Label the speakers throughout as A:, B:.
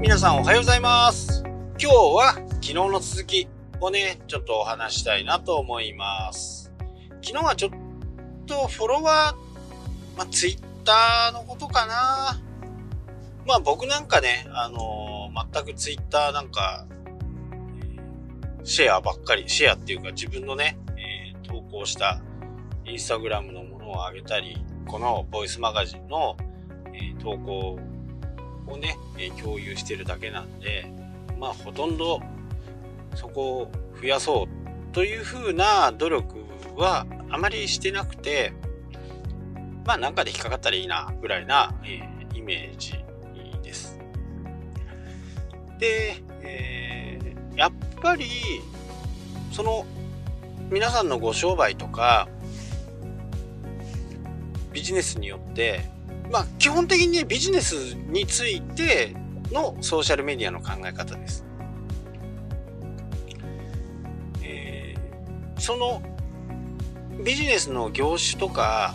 A: 皆さんおはようございます。今日は昨日の続きをねちょっとお話したいなと思います。昨日はちょっとフォロワー、まあ、ツイッターのことかな。まあ僕なんかねあのー、全くツイッターなんかシェアばっかり、シェアっていうか自分のね、えー、投稿したインスタグラムのものを上げたり、このボイスマガジンの、えー、投稿をね、え、共有してるだけなんで、まあほとんどそこを増やそうというふうな努力はあまりしてなくて、まあなんかで引っかかったらいいなぐらいな、えー、イメージです。で、えー、やっぱりその皆さんのご商売とかビジネスによってまあ基本的にねビジネスについてのソーシャルメディアの考え方です。えー、そのビジネスの業種とか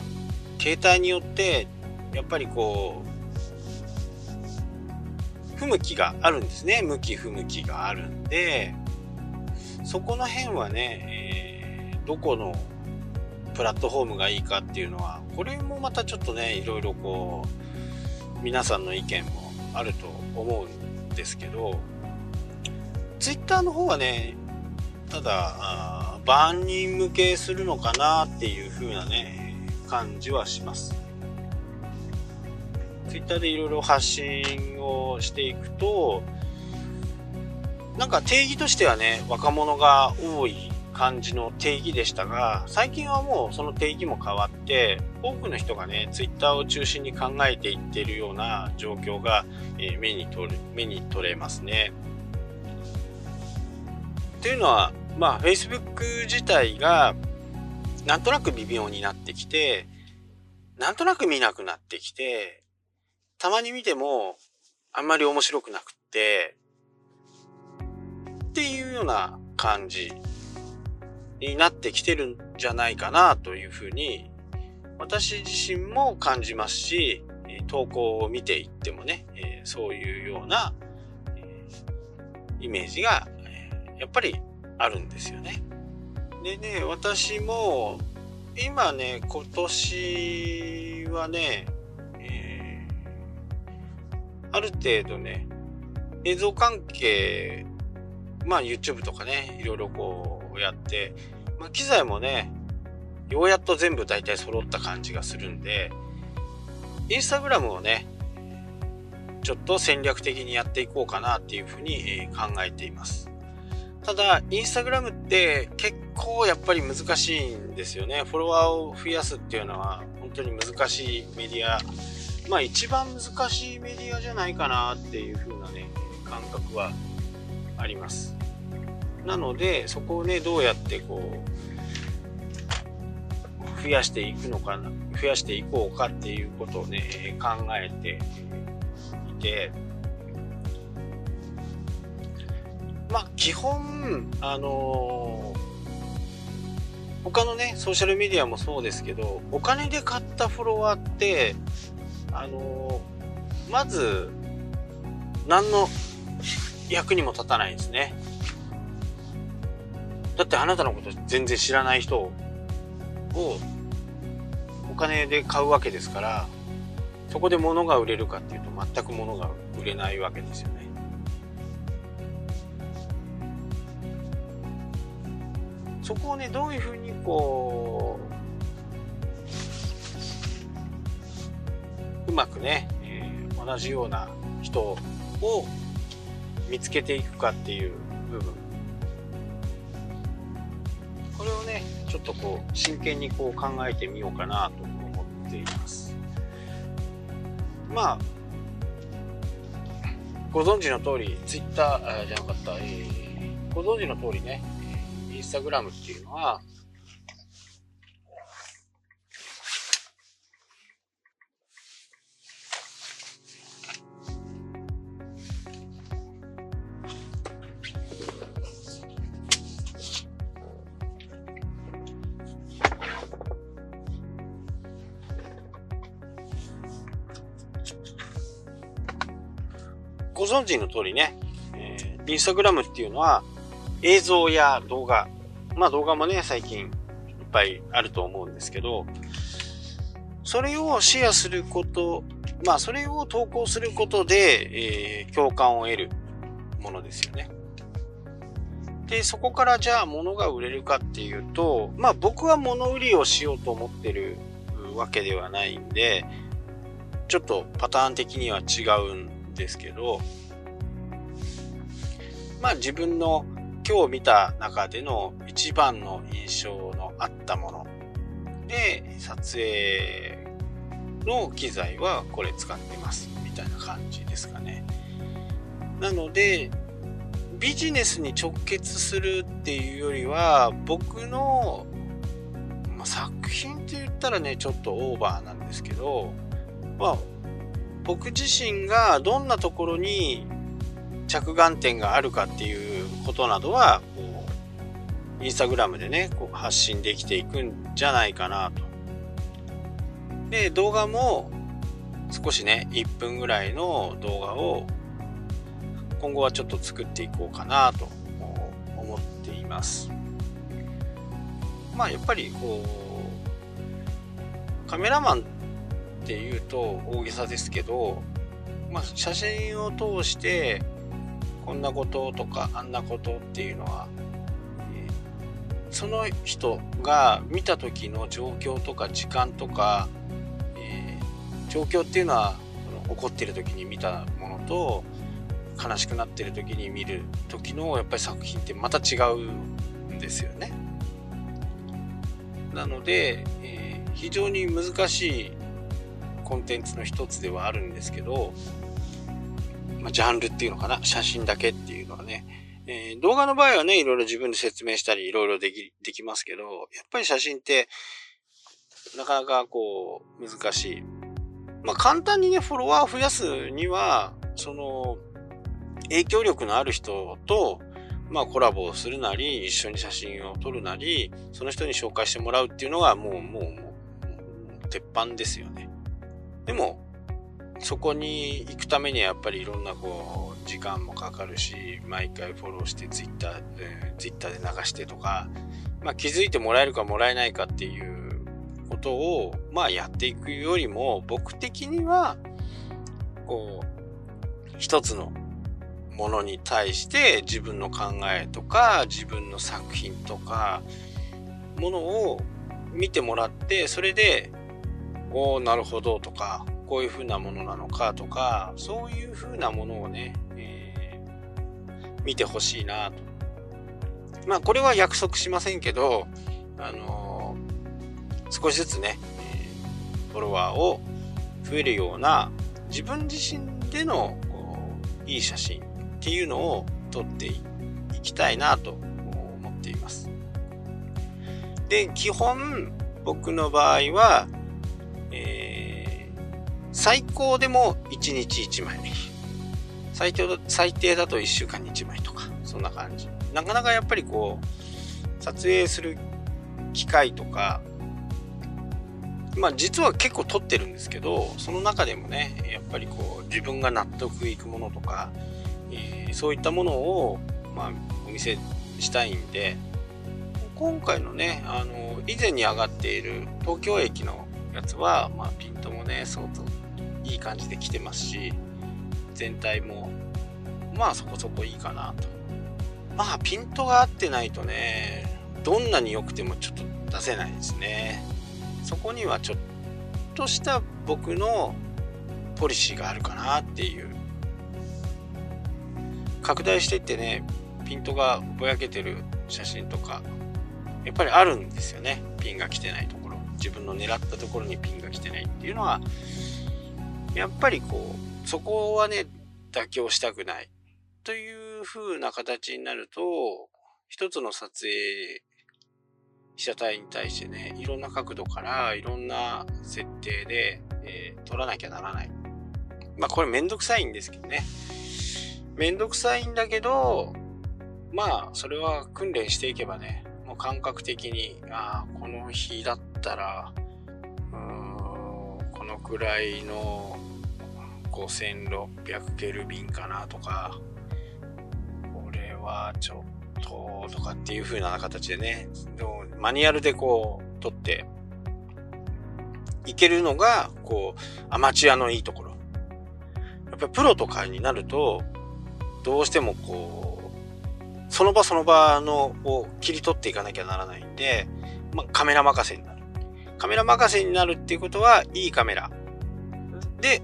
A: 形態によってやっぱりこう不向きがあるんですね向き不向きがあるんでそこの辺はね、えー、どこのプラットフォームがいいかっていうのはこれもまたちょっとねいろいろこう皆さんの意見もあると思うんですけど Twitter の方はねただ万人向けするのかなっていう風なね感じはします。Twitter でいろいろ発信をしていくとなんか定義としてはね、若者が多い感じの定義でしたが、最近はもうその定義も変わって、多くの人がね、ツイッターを中心に考えていっているような状況が、え目に取る、目に取れますね。というのは、まあ、Facebook 自体が、なんとなく微妙になってきて、なんとなく見なくなってきて、たまに見ても、あんまり面白くなくって、っていうような感じになってきてるんじゃないかなというふうに私自身も感じますし投稿を見ていってもねそういうようなイメージがやっぱりあるんですよね。でね私も今ね今年はね、えー、ある程度ね映像関係まあ YouTube とかね、いろいろこうやって、まあ、機材もね、ようやっと全部大体揃った感じがするんで、インスタグラムをね、ちょっと戦略的にやっていこうかなっていうふうに考えています。ただ、インスタグラムって結構やっぱり難しいんですよね。フォロワーを増やすっていうのは本当に難しいメディア。まあ一番難しいメディアじゃないかなっていう風なね、感覚はあります。なのでそこをねどうやってこう増やしていくのかな増やしていこうかっていうことをね考えていてまあ基本あの他のねソーシャルメディアもそうですけどお金で買ったフォロワーってあのまず何の役にも立たないですね。だってあなたのこと全然知らない人をお金で買うわけですからそこで物が売れるかっていうと全く物が売れないわけですよね。そこをねどういうふうにこううまくね、えー、同じような人を見つけていくかっていう部分ねちょっとこう真剣にこう考えてみようかなと思っています。まあご存知の通りツイッターじゃなかった、えー、ご存知の通りねインスタグラムっていうのはご存知の通りね、えー、インスタグラムっていうのは映像や動画、まあ動画もね、最近いっぱいあると思うんですけど、それをシェアすること、まあそれを投稿することで、えー、共感を得るものですよね。で、そこからじゃあ物が売れるかっていうと、まあ僕は物売りをしようと思ってるわけではないんで、ちょっとパターン的には違うんですけど、まあ自分の今日見た中での一番の印象のあったもので撮影の機材はこれ使ってますみたいな感じですかね。なのでビジネスに直結するっていうよりは僕の、ま、作品って言ったらねちょっとオーバーなんですけどまあ僕自身がどんなところに着眼点があるかっていうことなどはこうインスタグラムでねこう発信できていくんじゃないかなと。で動画も少しね1分ぐらいの動画を今後はちょっと作っていこうかなと思っています。まあやっぱりこうカメラマンっていうと大げさですけど、まあ、写真を通してこんなこととかあんなことっていうのは、え、その人が見た時の状況とか時間とか、えー、状況っていうのは怒ってる時に見たものと悲しくなってる時に見る時のやっぱり作品ってまた違うんですよね。なので、えー、非常に難しいコンテンツの一つではあるんですけど、まあ、ジャンルっていうのかな写真だけっていうのはね、えー、動画の場合はね、いろいろ自分で説明したりいろいろでき、できますけど、やっぱり写真ってなかなかこう難しい。まあ簡単にね、フォロワーを増やすには、その影響力のある人と、まあコラボをするなり、一緒に写真を撮るなり、その人に紹介してもらうっていうのがもう、もう、もう、鉄板ですよね。でも、そこに行くためにはやっぱりいろんなこう、時間もかかるし、毎回フォローしてツイッター、えー、ツイッターで流してとか、まあ気づいてもらえるかもらえないかっていうことを、まあやっていくよりも、僕的には、こう、一つのものに対して自分の考えとか自分の作品とかものを見てもらってそれでおなるほどとかこういうふうなものなのかとかそういうふうなものをね、えー、見てほしいなとまあこれは約束しませんけどあのー、少しずつね、えー、フォロワーを増えるような自分自身でのいい写真っていうのを撮っていきたいなと思っています。で、基本僕の場合は、最高でも1日1枚。最低最低だと1週間に1枚とか、そんな感じ。なかなかやっぱりこう、撮影する機会とか、まあ実は結構撮ってるんですけど、その中でもね、やっぱりこう自分が納得いくものとか、えー、そういったものを、まあ、お見せしたいんで今回のねあの以前に上がっている東京駅のやつは、まあ、ピントもね相当いい感じで来てますし全体もまあそこそこいいかなと。まあピントが合ってないとねどんなに良くてもちょっと出せないですね。そこにはちょっとした僕のポリシーがあるかなっていう。拡大していってねピントがぼやけてる写真とかやっぱりあるんですよね。ピンが来てないところ。自分の狙ったところにピンが来てないっていうのはやっぱりこうそこはね妥協したくない。という風な形になると一つの撮影被写体に対してねいろんな角度からいろんな設定で、えー、撮らなきゃならない。まあこれめんどくさいんですけどね。めんどくさいんだけど、まあ、それは訓練していけばね、もう感覚的に、ああ、この日だったら、のくらいの5600ケルビンかなとか、これはちょっととかっていう風な形でね、マニュアルでこう取っていけるのが、こう、アマチュアのいいところ。やっぱりプロとかになると、どうしてもこう、その場その場のを切り取っていかなきゃならないんで、まあ、カメラ任せになる。カメラ任せになるっていうことは、いいカメラで、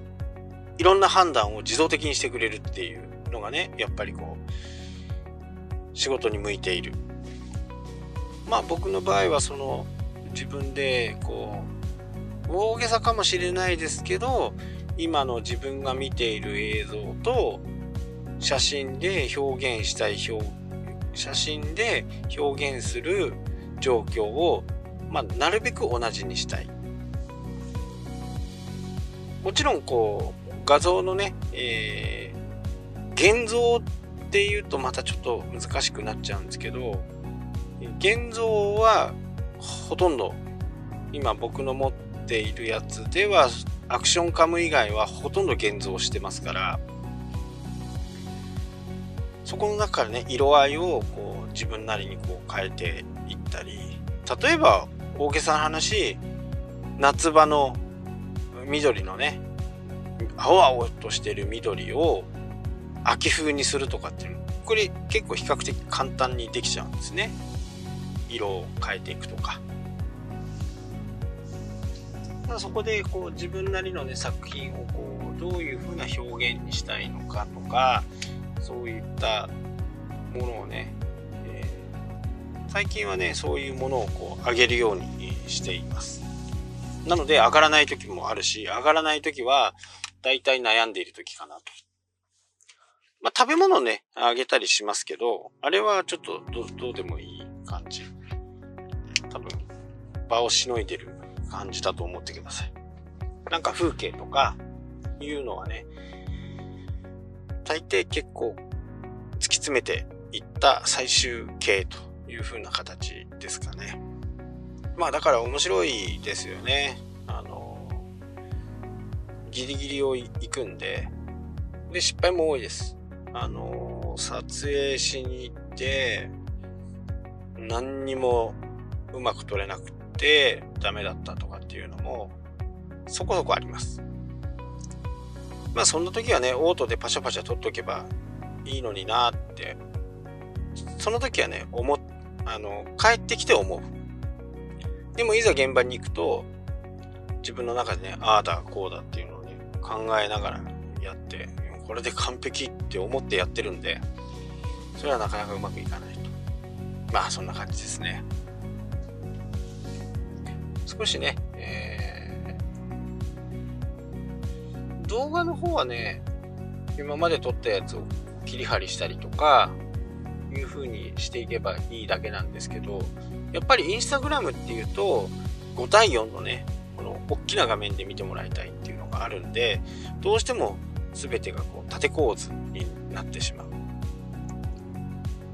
A: いろんな判断を自動的にしてくれるっていうのがね、やっぱりこう、仕事に向いている。まあ僕の場合はその自分でこう大げさかもしれないですけど今の自分が見ている映像と写真で表現したい表写真で表現する状況を、まあ、なるべく同じにしたい。もちろんこう画像のね、えー、現像っていうとまたちょっと難しくなっちゃうんですけど現像はほとんど今僕の持っているやつではアクションカム以外はほとんど現像してますからそこの中からね色合いをこう自分なりにこう変えていったり例えば大げさな話夏場の緑のね青々としてる緑を秋風にするとかっていうのこれ結構比較的簡単にできちゃうんですね。色を変えていくとか。ただそこでこう自分なりのね作品をこうどういう風な表現にしたいのかとかそういったものをね、最近はねそういうものをこう上げるようにしていますなので上がらない時もあるし上がらない時は大体悩んでいる時かなとまあ、食べ物ね、あげたりしますけど、あれはちょっとどうでもいい感じ。多分、場をしのいでる感じだと思ってください。なんか風景とかいうのはね、大抵結構突き詰めていった最終形という風な形ですかね。まあだから面白いですよね。あの、ギリギリを行くんで、で、失敗も多いです。あの、撮影しに行って、何にもうまく撮れなくてダメだったとかっていうのもそこそこあります。まあそんな時はね、オートでパシャパシャ撮っとけばいいのになって、その時はね、思あの、帰ってきて思う。でもいざ現場に行くと、自分の中でね、ああだ、こうだっていうのをね、考えながらやって、これで完璧って思ってやってるんで、それはなかなかうまくいかないと。まあそんな感じですね。少しね、えー、動画の方はね、今まで撮ったやつを切り張りしたりとか、いう風にしていけばいいだけなんですけど、やっぱりインスタグラムっていうと、5対4のね、この大きな画面で見てもらいたいっていうのがあるんで、どうしても全てがこう縦構図になってしまう。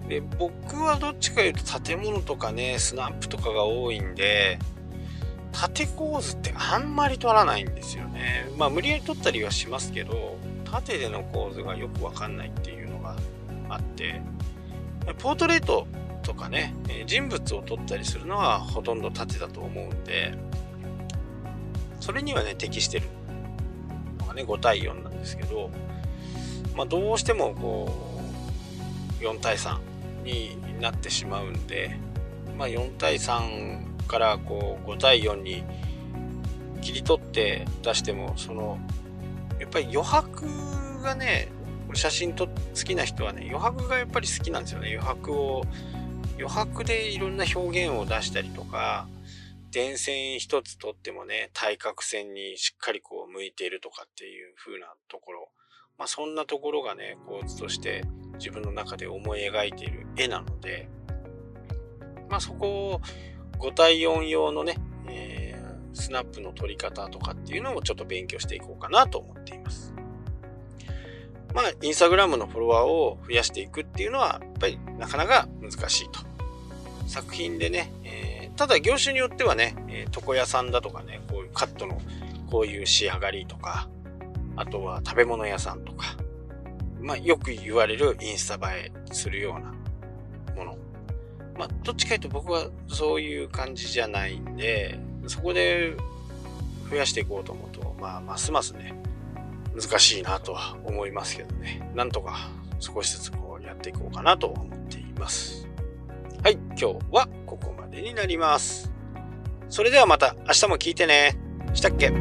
A: で僕はどっちかいうと建物とかねスナップとかが多いんで縦構図ってあんまり取らないんですよねまあ無理やり取ったりはしますけど縦での構図がよくわかんないっていうのがあってポートレートとかね人物を撮ったりするのはほとんど縦だと思うんでそれにはね適してるのがね5対4なんですけどまあどうしてもこう4対3になってしまうんで、まあ、4対3からこう5対4に切り取って出してもそのやっぱり余白がね写真と好きな人はね余白がやっぱり好きなんですよね。余白を余白でいろんな表現を出したりとか電線一つとってもね対角線にしっかりこう向いているとかっていう風なところ。まあそんなところがね構図として自分の中で思い描いている絵なので、まあそこを5対4用のね、えー、スナップの取り方とかっていうのもちょっと勉強していこうかなと思っています。まあ、インスタグラムのフォロワーを増やしていくっていうのは、やっぱりなかなか難しいと。作品でね、えー、ただ業種によってはね、え、床屋さんだとかね、こういうカットのこういう仕上がりとか、あとは食べ物屋さんとか、まあ、よく言われるインスタ映えするようなもの。まあ、どっちかというと僕はそういう感じじゃないんで、そこで増やしていこうと思うと、まあ、ますますね、難しいなとは思いますけどね。なんとか少しずつこうやっていこうかなと思っています。はい、今日はここまでになります。それではまた明日も聞いてね。したっけ？